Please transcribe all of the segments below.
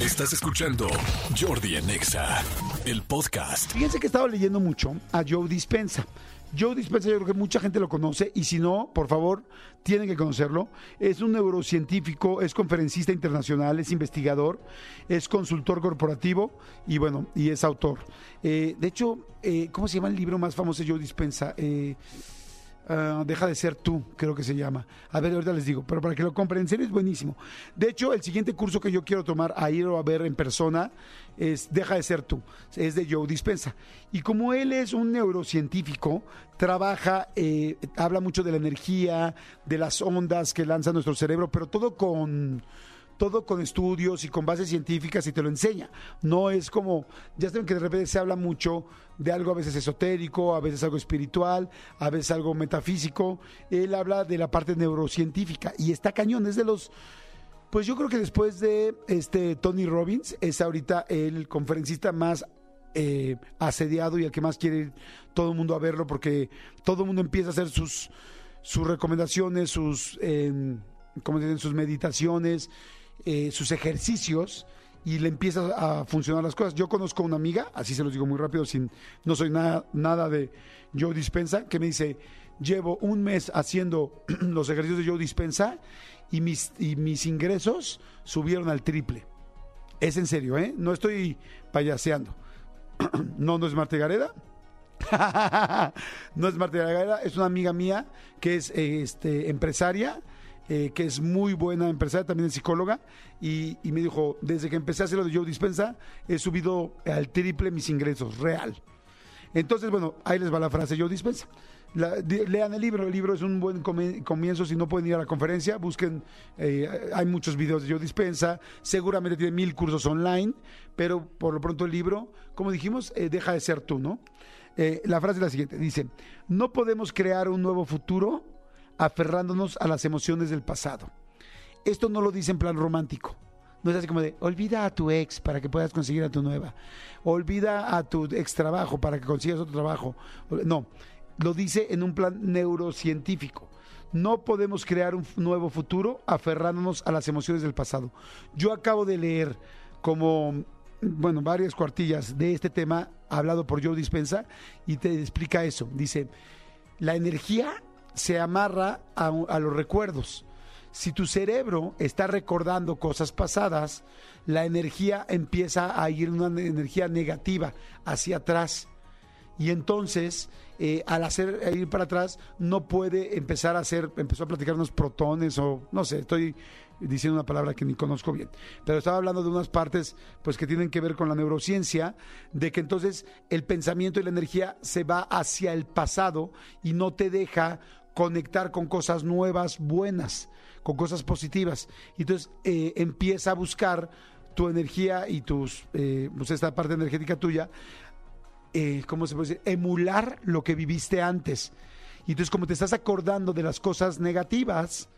Estás escuchando Jordi Anexa, el podcast. Fíjense que he estado leyendo mucho a Joe Dispensa. Joe Dispensa yo creo que mucha gente lo conoce y si no, por favor, tienen que conocerlo. Es un neurocientífico, es conferencista internacional, es investigador, es consultor corporativo y bueno, y es autor. Eh, de hecho, eh, ¿cómo se llama el libro más famoso de Joe Dispensa? Eh, ah, Deja de ser tú, creo que se llama. A ver, ahorita les digo, pero para que lo compren, en serio es buenísimo. De hecho, el siguiente curso que yo quiero tomar a ir a ver en persona es Deja de ser tú, es de Joe Dispensa. Y como él es un neurocientífico, trabaja, eh, habla mucho de la energía, de las ondas que lanza nuestro cerebro, pero todo con todo con estudios y con bases científicas y te lo enseña. No es como, ya saben que de repente se habla mucho de algo a veces esotérico, a veces algo espiritual, a veces algo metafísico. Él habla de la parte neurocientífica y está cañón, es de los... Pues yo creo que después de este Tony Robbins es ahorita el conferencista más eh, asediado y el que más quiere ir todo el mundo a verlo porque todo el mundo empieza a hacer sus, sus recomendaciones, sus, ¿cómo se dicen? sus meditaciones, eh, sus ejercicios y le empieza a funcionar las cosas. Yo conozco una amiga, así se los digo muy rápido, sin, no soy nada, nada de Joe Dispensa, que me dice, llevo un mes haciendo los ejercicios de Joe Dispensa y mis, y mis ingresos subieron al triple. Es en serio, ¿eh? No estoy payaseando. no, no es Marta Gareda. no es Marta Gareda, es una amiga mía que es este, empresaria, eh, que es muy buena empresaria, también es psicóloga, y, me dijo, desde que empecé a hacer lo de Joe Dispensa, he subido al triple mis ingresos, real. Entonces, bueno, ahí les va la frase Joe Dispensa. Lean el libro, el libro es un buen comienzo, si no pueden ir a la conferencia, busquen, eh, hay muchos videos de Joe Dispensa, seguramente tiene mil cursos online, pero por lo pronto el libro, como dijimos, eh, deja de ser tú, ¿no? La frase es la siguiente, dice, no podemos crear un nuevo futuro aferrándonos a las emociones del pasado. Esto no lo dice en plan romántico. No es así como de, olvida a tu ex para que puedas conseguir a tu nueva. Olvida a tu ex trabajo para que consigas otro trabajo. No, lo dice en un plan neurocientífico. No podemos crear un nuevo futuro aferrándonos a las emociones del pasado. Yo acabo de leer como, bueno, varias cuartillas de este tema hablado por Joe Dispensa y te explica eso. Dice, la energía se amarra a, los recuerdos. Si tu cerebro está recordando cosas pasadas, la energía empieza a ir una energía negativa hacia atrás. Y entonces, eh, al hacer a ir para atrás, no puede empezar a hacer, empezó a platicar unos protones o no sé, estoy diciendo una palabra que ni conozco bien, pero estaba hablando de unas partes pues que tienen que ver con la neurociencia, de que entonces el pensamiento y la energía se va hacia el pasado y no te deja conectar con cosas nuevas, buenas, con cosas positivas. Entonces eh, empieza a buscar tu energía y tus, eh, pues esta parte energética tuya eh, ¿cómo se puede decir? Emular lo que viviste antes. Y entonces, como te estás acordando de las cosas negativas,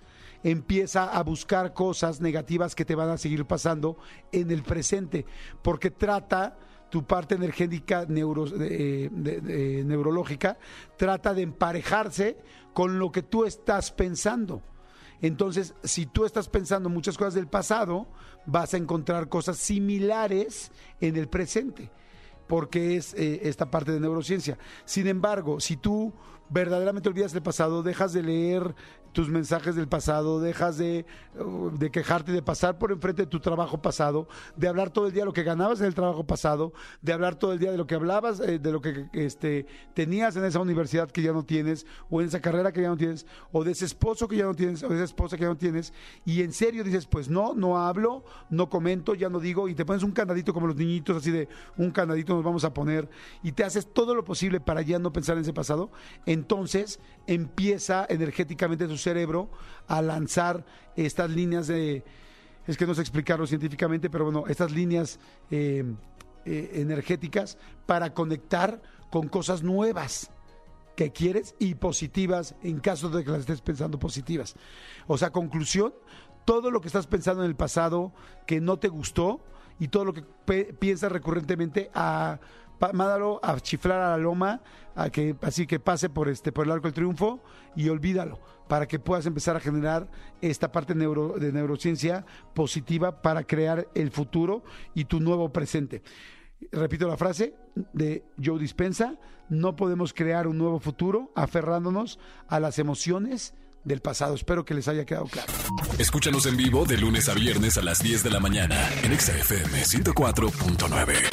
empieza a buscar cosas negativas que te van a seguir pasando en el presente, porque trata tu parte energética de- neurológica, trata de emparejarse con lo que tú estás pensando. Entonces, si tú estás pensando muchas cosas del pasado, vas a encontrar cosas similares en el presente porque es eh, esta parte de neurociencia. Sin embargo, si tú verdaderamente olvidas el pasado, dejas de leer tus mensajes del pasado, dejas de, uh, de quejarte, de pasar por enfrente de tu trabajo pasado, de hablar todo el día de lo que ganabas en el trabajo pasado, de hablar todo el día de lo que hablabas, eh, de lo que este, tenías en esa universidad que ya no tienes, o en esa carrera que ya no tienes, o de ese esposo que ya no tienes, o de esa esposa que ya no tienes, y en serio dices, pues no, no hablo, no comento, ya no digo, y te pones un candadito como los niñitos, así de un candadito nos vamos a poner, y te haces todo lo posible para ya no pensar en ese pasado, entonces empieza energéticamente tu cerebro a lanzar estas líneas de, es que no sé explicarlo científicamente, pero bueno, estas líneas eh, eh, energéticas para conectar con cosas nuevas que quieres y positivas en caso de que las estés pensando positivas. O sea, conclusión, todo lo que estás pensando en el pasado que no te gustó y todo lo que piensas recurrentemente a mándalo a chiflar a la loma, a que, así que pase por, este, por el arco del triunfo y olvídalo, para que puedas empezar a generar esta parte de neurociencia positiva para crear el futuro y tu nuevo presente. Repito la frase de Joe Dispensa, no podemos crear un nuevo futuro aferrándonos a las emociones del pasado. Espero que les haya quedado claro. Escúchanos en vivo de lunes a viernes a las 10 de la mañana en Exa FM 104.9.